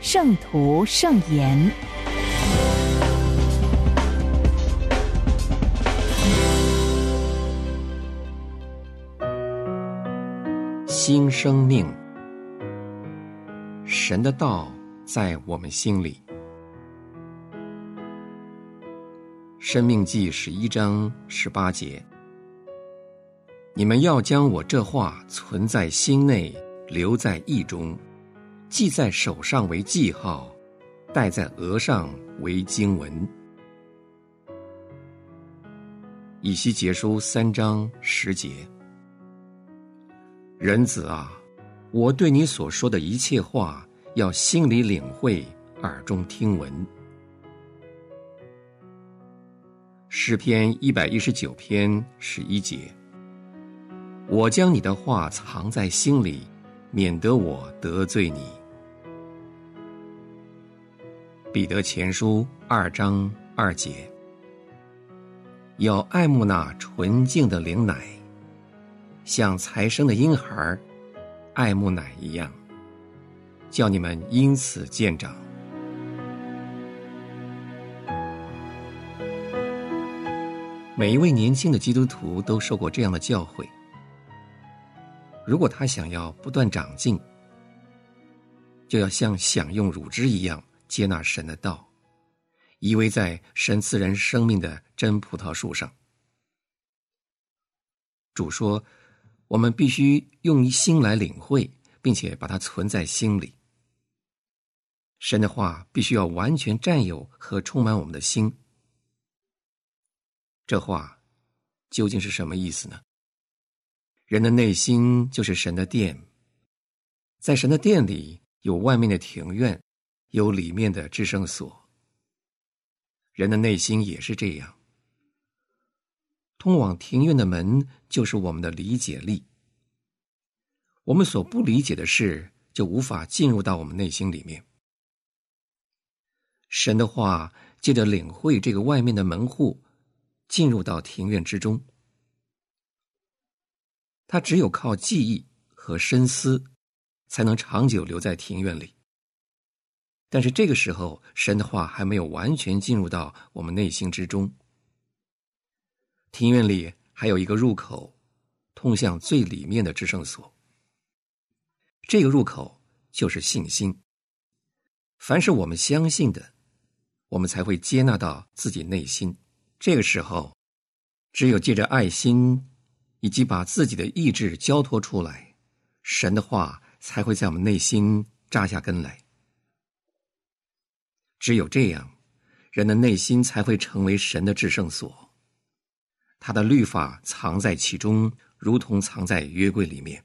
圣徒圣言》。新生命，神的道在我们心里。生命记十一章十八节：你们要将我这话存在心内，留在意中，记在手上为记号，戴在额上为经文。以西结书三章十节：人子啊，我对你所说的一切话，要心里领会，耳中听闻。诗篇一百一十九篇十一节：我将你的话藏在心里，免得我得罪你。彼得前书二章二节：要爱慕那纯净的灵奶，像才生的婴孩爱慕奶一样，叫你们因此见长。每一位年轻的基督徒都受过这样的教诲：如果他想要不断长进，就要像享用乳汁一样接纳神的道，依偎在神赐人生命的真葡萄树上。主说：“我们必须用心来领会，并且把它存在心里。神的话必须要完全占有和充满我们的心。”这话究竟是什么意思呢？人的内心就是神的殿，在神的殿里有外面的庭院，有里面的制胜所。人的内心也是这样。通往庭院的门就是我们的理解力。我们所不理解的事，就无法进入到我们内心里面。神的话借着领会这个外面的门户。进入到庭院之中，他只有靠记忆和深思，才能长久留在庭院里。但是这个时候，神的话还没有完全进入到我们内心之中。庭院里还有一个入口，通向最里面的制胜所。这个入口就是信心。凡是我们相信的，我们才会接纳到自己内心。这个时候，只有借着爱心，以及把自己的意志交托出来，神的话才会在我们内心扎下根来。只有这样，人的内心才会成为神的至圣所，他的律法藏在其中，如同藏在约柜里面。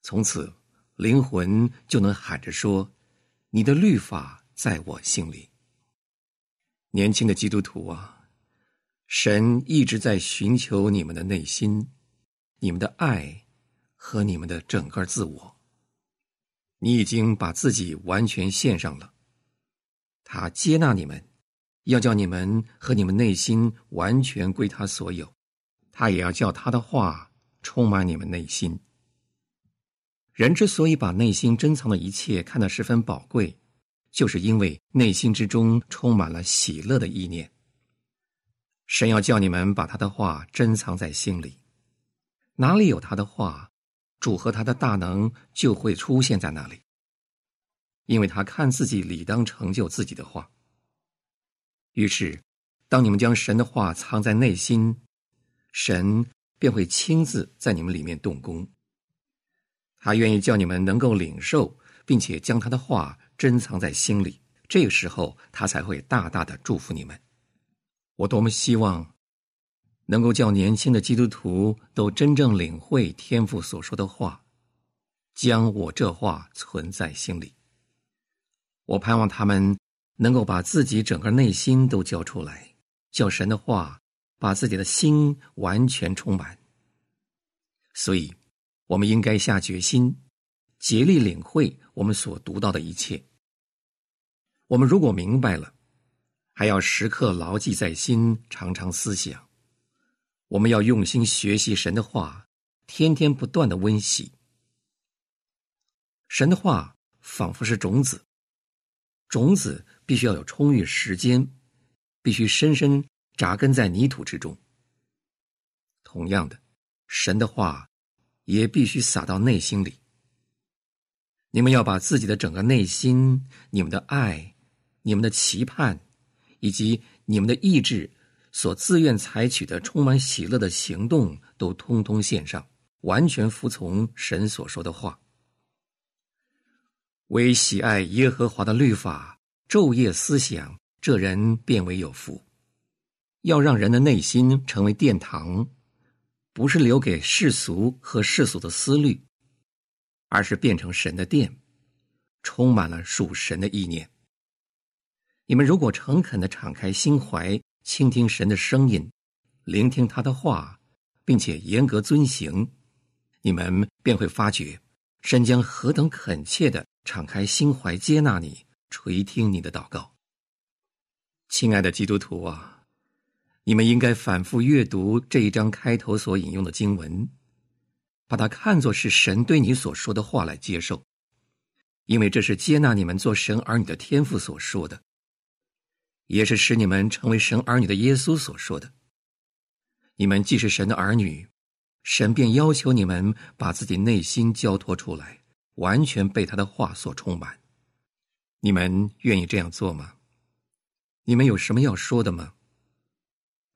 从此，灵魂就能喊着说：“你的律法在我心里。”年轻的基督徒啊，神一直在寻求你们的内心，你们的爱和你们的整个自我。你已经把自己完全献上了，他接纳你们，要叫你们和你们内心完全归他所有，他也要叫他的话充满你们内心。人之所以把内心珍藏的一切看得十分宝贵。就是因为内心之中充满了喜乐的意念。神要叫你们把他的话珍藏在心里，哪里有他的话，主和他的大能就会出现在那里。因为他看自己理当成就自己的话。于是，当你们将神的话藏在内心，神便会亲自在你们里面动工。他愿意叫你们能够领受，并且将他的话。珍藏在心里，这个时候他才会大大的祝福你们。我多么希望能够叫年轻的基督徒都真正领会天父所说的话，将我这话存在心里。我盼望他们能够把自己整个内心都交出来，叫神的话把自己的心完全充满。所以，我们应该下决心，竭力领会我们所读到的一切。我们如果明白了，还要时刻牢记在心，常常思想。我们要用心学习神的话，天天不断的温习。神的话仿佛是种子，种子必须要有充裕时间，必须深深扎根在泥土之中。同样的，神的话也必须撒到内心里。你们要把自己的整个内心、你们的爱、你们的期盼，以及你们的意志所自愿采取的充满喜乐的行动，都通通献上，完全服从神所说的话。唯喜爱耶和华的律法，昼夜思想，这人便为有福。要让人的内心成为殿堂，不是留给世俗和世俗的思虑，而是变成神的殿，充满了属神的意念。你们如果诚恳的敞开心怀，倾听神的声音，聆听他的话，并且严格遵行，你们便会发觉神将何等恳切的。敞开心怀接纳你，垂听你的祷告。亲爱的基督徒啊，你们应该反复阅读这一章开头所引用的经文，把它看作是神对你所说的话来接受，因为这是接纳你们做神儿女的天赋所说的，也是使你们成为神儿女的耶稣所说的。你们既是神的儿女，神便要求你们把自己内心交托出来。完全被他的话所充满，你们愿意这样做吗？你们有什么要说的吗？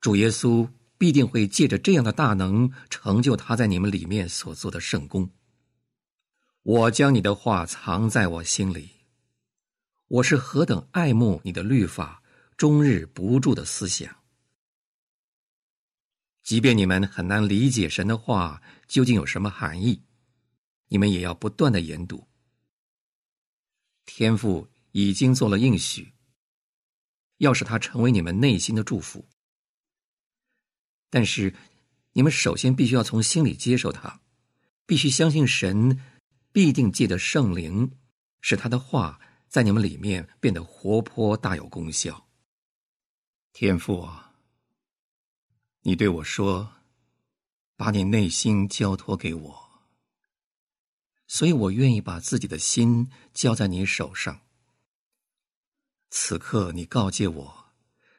主耶稣必定会借着这样的大能，成就他在你们里面所做的圣功。我将你的话藏在我心里，我是何等爱慕你的律法，终日不住的思想。即便你们很难理解神的话究竟有什么含义。你们也要不断的研读。天父已经做了应许，要使它成为你们内心的祝福。但是，你们首先必须要从心里接受它，必须相信神必定借着圣灵，使他的话在你们里面变得活泼大有功效。天父啊，你对我说：“把你内心交托给我。”所以我愿意把自己的心交在你手上。此刻，你告诫我，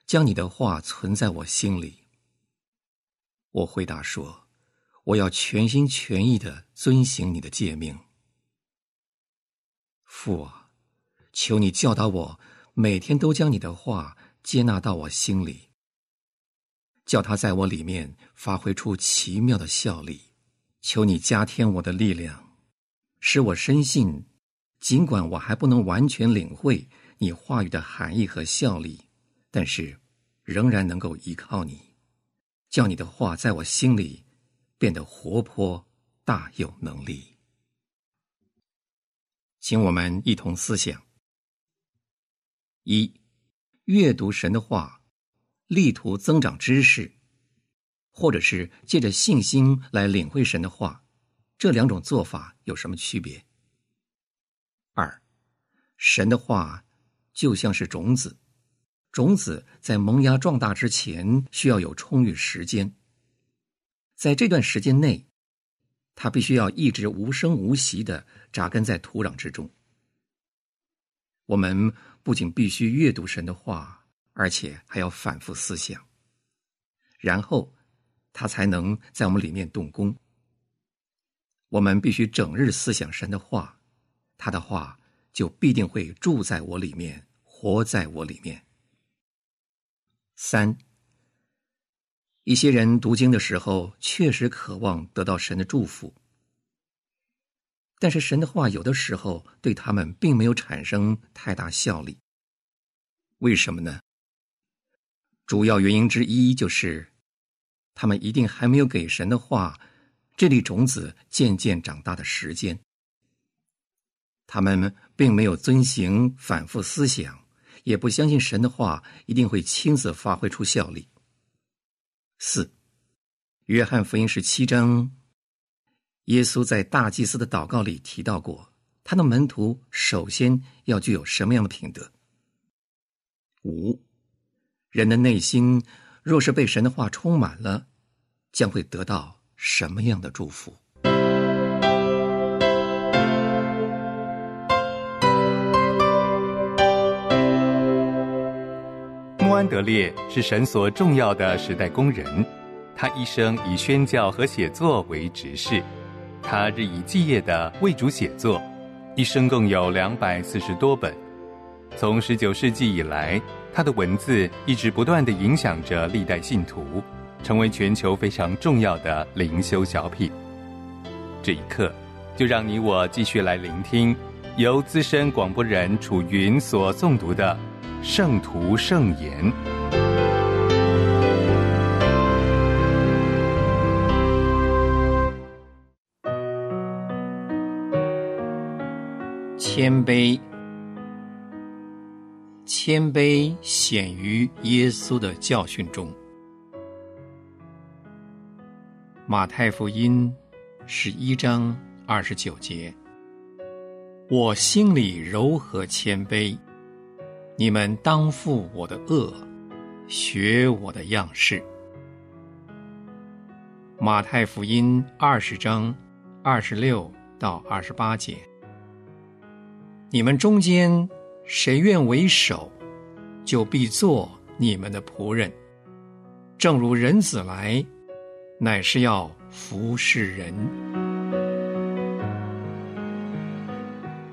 将你的话存在我心里。我回答说：“我要全心全意的遵行你的诫命。”父啊，求你教导我，每天都将你的话接纳到我心里，叫他在我里面发挥出奇妙的效力。求你加添我的力量。使我深信，尽管我还不能完全领会你话语的含义和效力，但是仍然能够依靠你，叫你的话在我心里变得活泼、大有能力。请我们一同思想：一、阅读神的话，力图增长知识，或者是借着信心来领会神的话。这两种做法有什么区别？二，神的话就像是种子，种子在萌芽壮大之前需要有充裕时间，在这段时间内，它必须要一直无声无息的扎根在土壤之中。我们不仅必须阅读神的话，而且还要反复思想，然后它才能在我们里面动工。我们必须整日思想神的话，他的话就必定会住在我里面，活在我里面。三，一些人读经的时候确实渴望得到神的祝福，但是神的话有的时候对他们并没有产生太大效力。为什么呢？主要原因之一就是，他们一定还没有给神的话。这粒种子渐渐长大的时间，他们并没有遵行反复思想，也不相信神的话一定会亲自发挥出效力。四，约翰福音十七章，耶稣在大祭司的祷告里提到过，他的门徒首先要具有什么样的品德？五，人的内心若是被神的话充满了，将会得到什么样的祝福？穆安德烈是神所重要的时代工人，他一生以宣教和写作为职事，他日以继夜的为主写作，一生共有两百四十多本。从十九世纪以来，他的文字一直不断的影响着历代信徒，成为全球非常重要的灵修小品。这一刻，就让你我继续来聆听由资深广播人楚云所诵读的。圣徒圣言，谦卑，谦卑显于耶稣的教训中。马太福音十一章二十九节，我心里柔和谦卑。你们当负我的恶，学我的样式。马太福音二十章二十六到二十八节。你们中间谁愿为首，就必做你们的仆人。正如人子来，乃是要服侍人。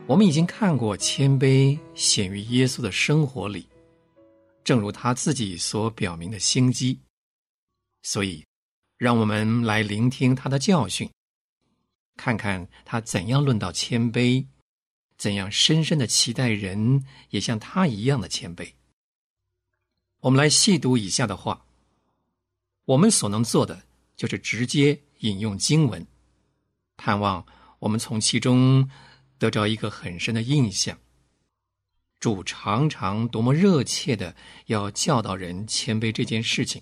我们已经看过谦卑显于耶稣的生活里，正如他自己所表明的心机。所以，让我们来聆听他的教训，看看他怎样论到谦卑，怎样深深的期待人也像他一样的谦卑。我们来细读以下的话，我们所能做的就是直接引用经文，盼望我们从其中。得着一个很深的印象。主常常多么热切的要教导人谦卑这件事情，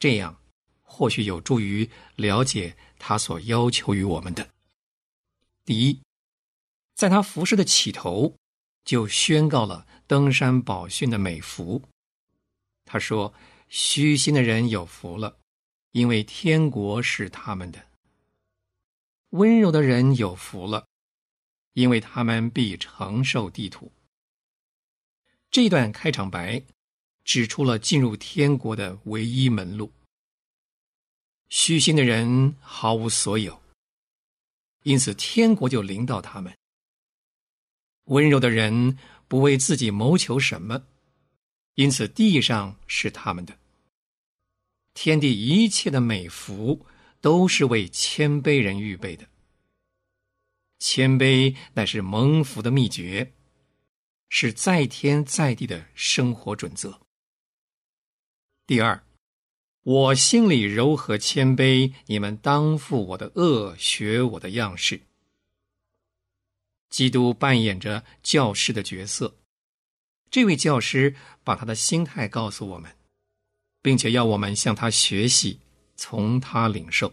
这样或许有助于了解他所要求于我们的。第一，在他服侍的起头，就宣告了登山宝训的美福。他说：“虚心的人有福了，因为天国是他们的；温柔的人有福了。”因为他们必承受地土。这段开场白指出了进入天国的唯一门路。虚心的人毫无所有，因此天国就临到他们。温柔的人不为自己谋求什么，因此地上是他们的。天地一切的美福都是为谦卑人预备的。谦卑乃是蒙福的秘诀，是在天在地的生活准则。第二，我心里柔和谦卑，你们当负我的恶，学我的样式。基督扮演着教师的角色，这位教师把他的心态告诉我们，并且要我们向他学习，从他领受。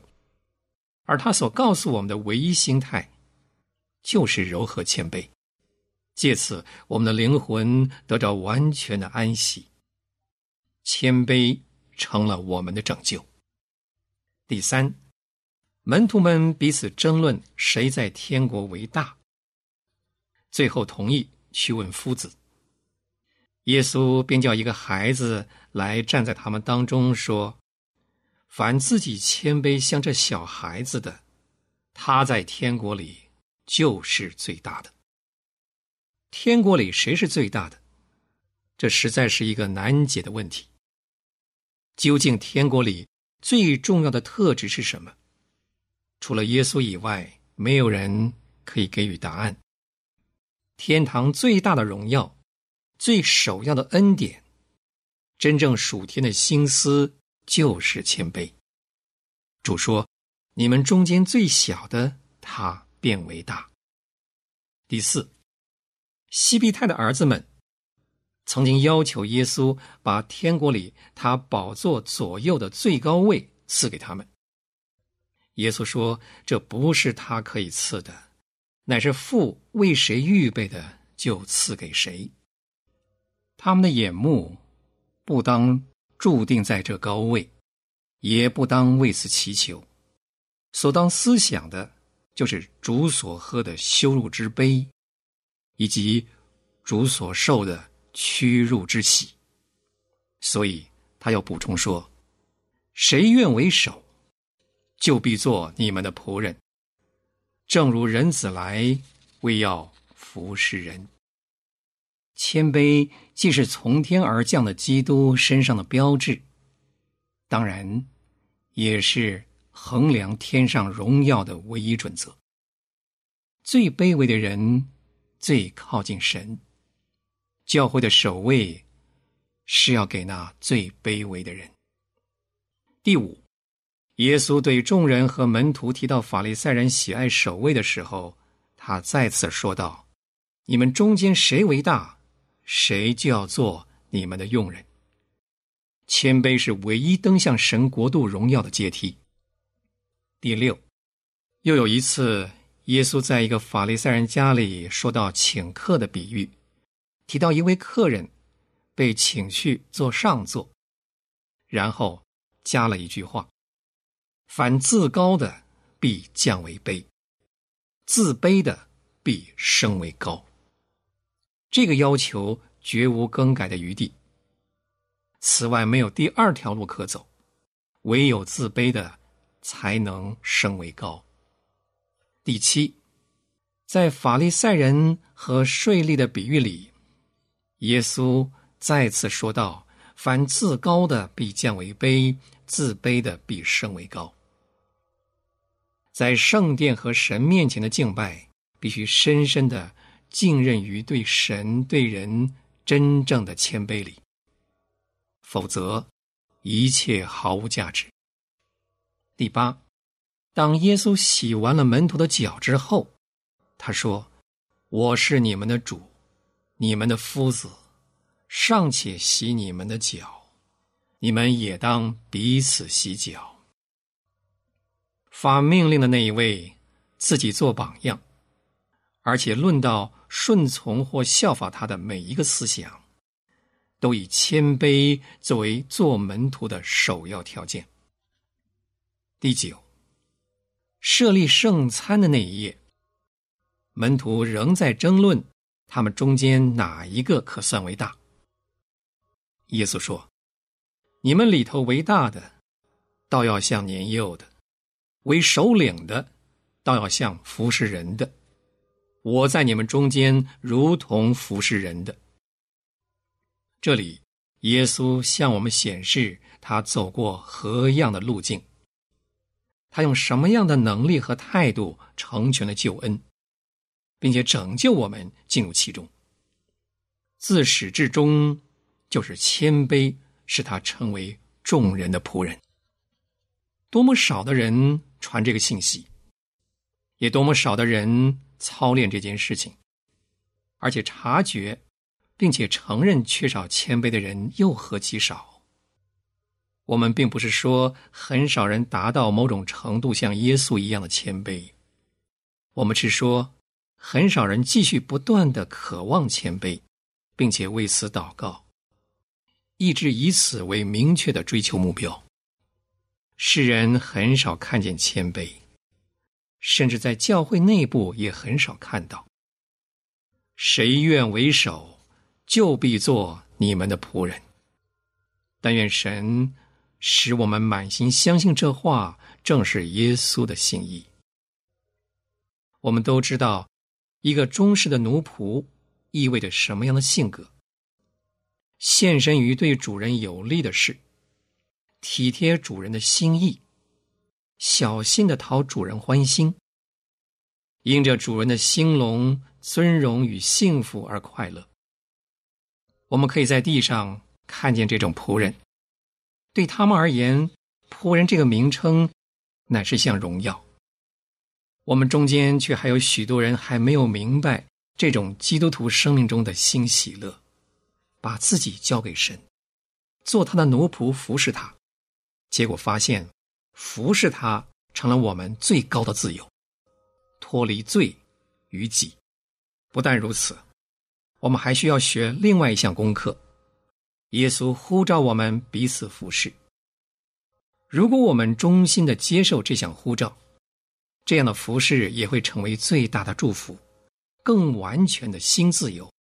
而他所告诉我们的唯一心态。就是柔和谦卑，借此我们的灵魂得着完全的安息。谦卑成了我们的拯救。第三，门徒们彼此争论谁在天国为大，最后同意去问夫子。耶稣便叫一个孩子来站在他们当中，说：“凡自己谦卑像这小孩子的，他在天国里。”就是最大的。天国里谁是最大的？这实在是一个难解的问题。究竟天国里最重要的特质是什么？除了耶稣以外，没有人可以给予答案。天堂最大的荣耀，最首要的恩典，真正属天的心思就是谦卑。主说：“你们中间最小的他。”变为大。第四，西庇太的儿子们曾经要求耶稣把天国里他宝座左右的最高位赐给他们。耶稣说：“这不是他可以赐的，乃是父为谁预备的，就赐给谁。他们的眼目不当注定在这高位，也不当为此祈求。所当思想的，就是主所喝的羞辱之杯，以及主所受的屈辱之喜。所以他要补充说：谁愿为首？”就必做你们的仆人，正如人子来，为要服侍人。谦卑既是从天而降的基督身上的标志，当然也是衡量天上荣耀的唯一准则。最卑微的人最靠近神，教会的守卫是要给那最卑微的人。第五。耶稣对众人和门徒提到法利赛人喜爱守卫的时候，他再次说道：“你们中间谁为大，谁就要做你们的佣人。谦卑是唯一登向神国度荣耀的阶梯。”第六，又有一次，耶稣在一个法利赛人家里说到请客的比喻，提到一位客人被请去做上座，然后加了一句话。凡自高的，必降为卑；自卑的，必升为高。这个要求绝无更改的余地。此外，没有第二条路可走，唯有自卑的才能升为高。第七，在法利赛人和税吏的比喻里，耶稣再次说道：“凡自高的，必降为卑；自卑的，必升为高。”在圣殿和神面前的敬拜，必须深深的浸润于对神对人真正的谦卑里，否则一切毫无价值。第八，当耶稣洗完了门徒的脚之后，他说：“我是你们的主，你们的夫子，尚且洗你们的脚，你们也当彼此洗脚。”发命令的那一位自己做榜样，而且论到顺从或效法他的每一个思想，都以谦卑作为做门徒的首要条件。第九，设立圣餐的那一夜，门徒仍在争论他们中间哪一个可算为大。耶稣说：“你们里头为大的，倒要像年幼的。”为首领的，倒要像服侍人的；我在你们中间，如同服侍人的。这里，耶稣向我们显示他走过何样的路径，他用什么样的能力和态度成全了救恩，并且拯救我们进入其中。自始至终，就是谦卑，使他成为众人的仆人。多么少的人！传这个信息，也多么少的人操练这件事情，而且察觉并且承认缺少谦卑的人又何其少。我们并不是说很少人达到某种程度像耶稣一样的谦卑，我们是说很少人继续不断的渴望谦卑，并且为此祷告，一直以此为明确的追求目标。世人很少看见谦卑，甚至在教会内部也很少看到。谁愿为首，就必做你们的仆人。但愿神使我们满心相信这话正是耶稣的心意。我们都知道，一个忠实的奴仆意味着什么样的性格？献身于对主人有利的事。体贴主人的心意，小心的讨主人欢心，因着主人的兴隆、尊荣与幸福而快乐。我们可以在地上看见这种仆人，对他们而言，仆人这个名称乃是项荣耀。我们中间却还有许多人还没有明白这种基督徒生命中的新喜乐，把自己交给神，做他的奴仆，服侍他。结果发现，服侍他成了我们最高的自由，脱离罪与己。不但如此，我们还需要学另外一项功课。耶稣呼召我们彼此服侍。如果我们衷心的接受这项呼召，这样的服侍也会成为最大的祝福，更完全的新自由，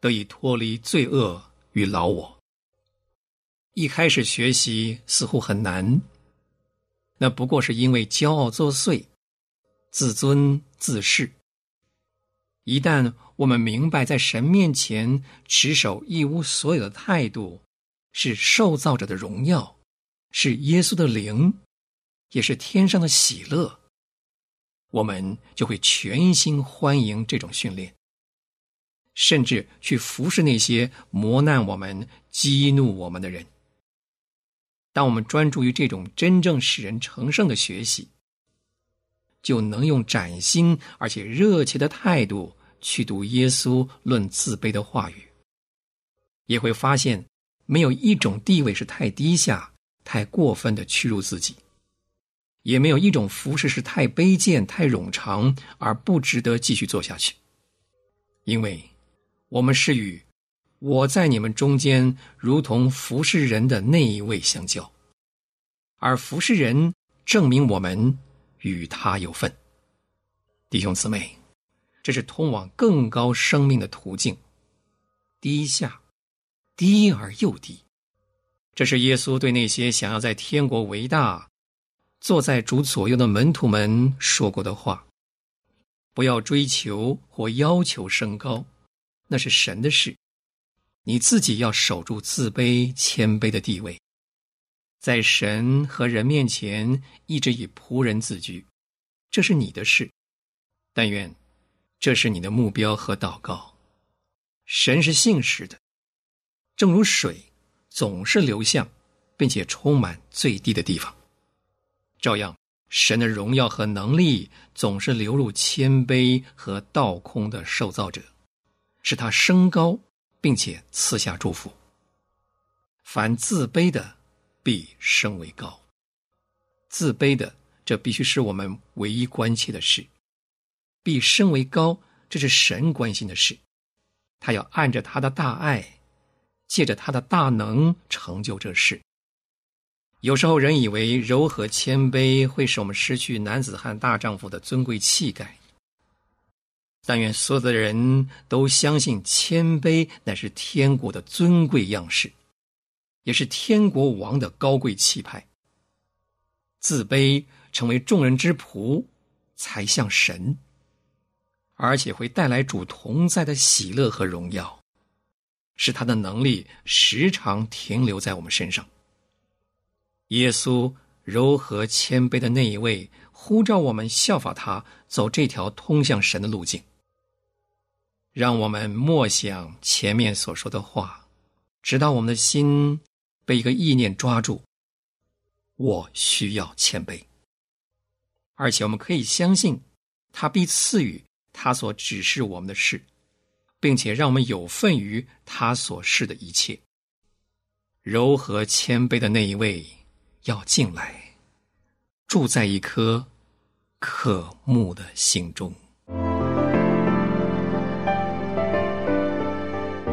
得以脱离罪恶与老我。一开始学习似乎很难，那不过是因为骄傲作祟、自尊自恃。一旦我们明白，在神面前持守一无所有的态度，是受造者的荣耀，是耶稣的灵，也是天上的喜乐，我们就会全心欢迎这种训练，甚至去服侍那些磨难我们、激怒我们的人。当我们专注于这种真正使人成圣的学习，就能用崭新而且热切的态度去读耶稣论自卑的话语，也会发现没有一种地位是太低下、太过分的屈辱自己，也没有一种服饰是太卑贱、太冗长而不值得继续做下去，因为我们是与。我在你们中间，如同服侍人的那一位相交，而服侍人证明我们与他有份。弟兄姊妹，这是通往更高生命的途径。低下，低而又低，这是耶稣对那些想要在天国为大、坐在主左右的门徒们说过的话。不要追求或要求升高，那是神的事。你自己要守住自卑谦卑的地位，在神和人面前一直以仆人自居，这是你的事。但愿这是你的目标和祷告。神是信实的，正如水总是流向，并且充满最低的地方，照样神的荣耀和能力总是流入谦卑和倒空的受造者，使他升高。并且赐下祝福。凡自卑的，必升为高。自卑的，这必须是我们唯一关切的事。必升为高，这是神关心的事。他要按着他的大爱，借着他的大能成就这事。有时候人以为柔和谦卑会使我们失去男子汉大丈夫的尊贵气概。但愿所有的人都相信，谦卑乃是天国的尊贵样式，也是天国王的高贵气派。自卑成为众人之仆，才像神，而且会带来主同在的喜乐和荣耀，使他的能力时常停留在我们身上。耶稣柔和谦卑的那一位，呼召我们效法他，走这条通向神的路径。让我们默想前面所说的话，直到我们的心被一个意念抓住。我需要谦卑，而且我们可以相信，他必赐予他所指示我们的事，并且让我们有份于他所示的一切。柔和谦卑的那一位要进来，住在一颗渴慕的心中。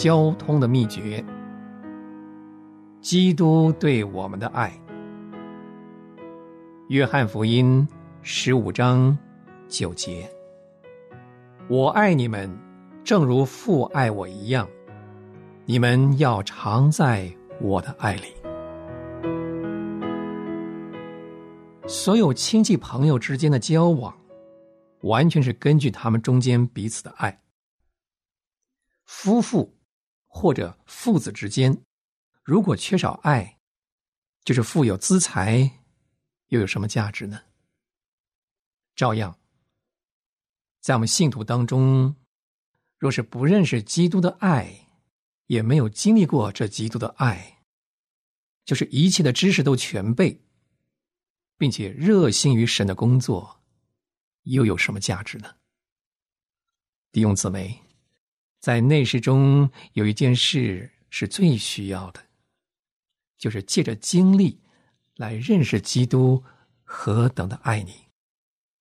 交通的秘诀，基督对我们的爱。约翰福音十五章九节：“我爱你们，正如父爱我一样，你们要常在我的爱里。”所有亲戚朋友之间的交往，完全是根据他们中间彼此的爱。夫妇或者父子之间，如果缺少爱，就是富有资财，又有什么价值呢？照样，在我们信徒当中，若是不认识基督的爱，也没有经历过这基督的爱，就是一切的知识都全备，并且热心于神的工作，又有什么价值呢？弟兄姊妹。在内室中有一件事是最需要的，就是借着经历来认识基督何等的爱你，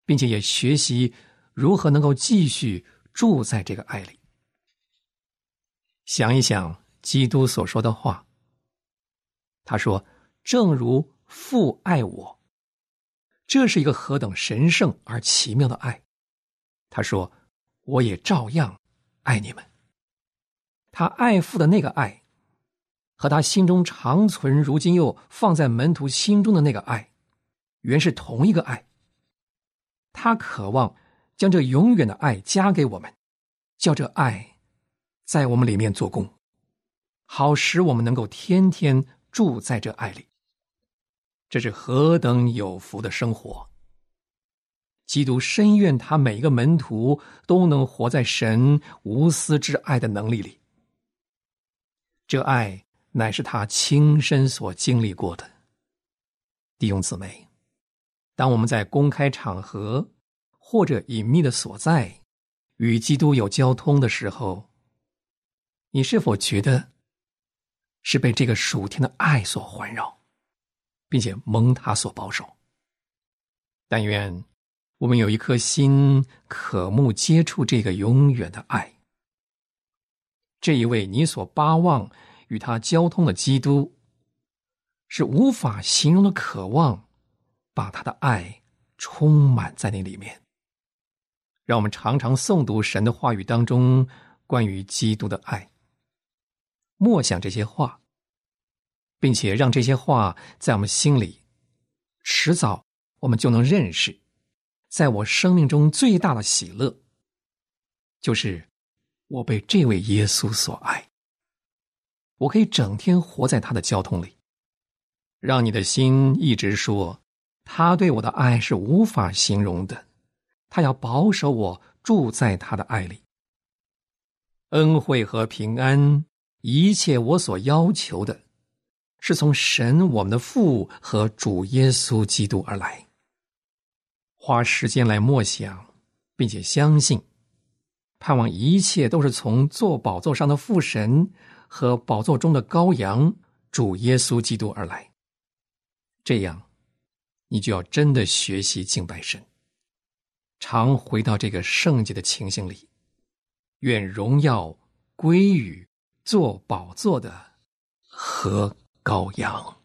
并且也学习如何能够继续住在这个爱里。想一想基督所说的话，他说：“正如父爱我，这是一个何等神圣而奇妙的爱。”他说：“我也照样爱你们。”他爱父的那个爱，和他心中长存、如今又放在门徒心中的那个爱，原是同一个爱。他渴望将这永远的爱加给我们，叫这爱在我们里面做工，好使我们能够天天住在这爱里。这是何等有福的生活！基督深愿他每一个门徒都能活在神无私之爱的能力里。这爱乃是他亲身所经历过的，弟兄姊妹。当我们在公开场合或者隐秘的所在与基督有交通的时候，你是否觉得是被这个属天的爱所环绕，并且蒙他所保守？但愿我们有一颗心渴慕接触这个永远的爱。这一位你所巴望与他交通的基督，是无法形容的渴望，把他的爱充满在那里面。让我们常常诵读神的话语当中关于基督的爱，默想这些话，并且让这些话在我们心里，迟早我们就能认识，在我生命中最大的喜乐，就是。我被这位耶稣所爱，我可以整天活在他的交通里，让你的心一直说，他对我的爱是无法形容的，他要保守我住在他的爱里，恩惠和平安，一切我所要求的，是从神我们的父和主耶稣基督而来。花时间来默想，并且相信。盼望一切都是从坐宝座上的父神和宝座中的羔羊主耶稣基督而来。这样，你就要真的学习敬拜神，常回到这个圣洁的情形里。愿荣耀归于坐宝座的和羔羊。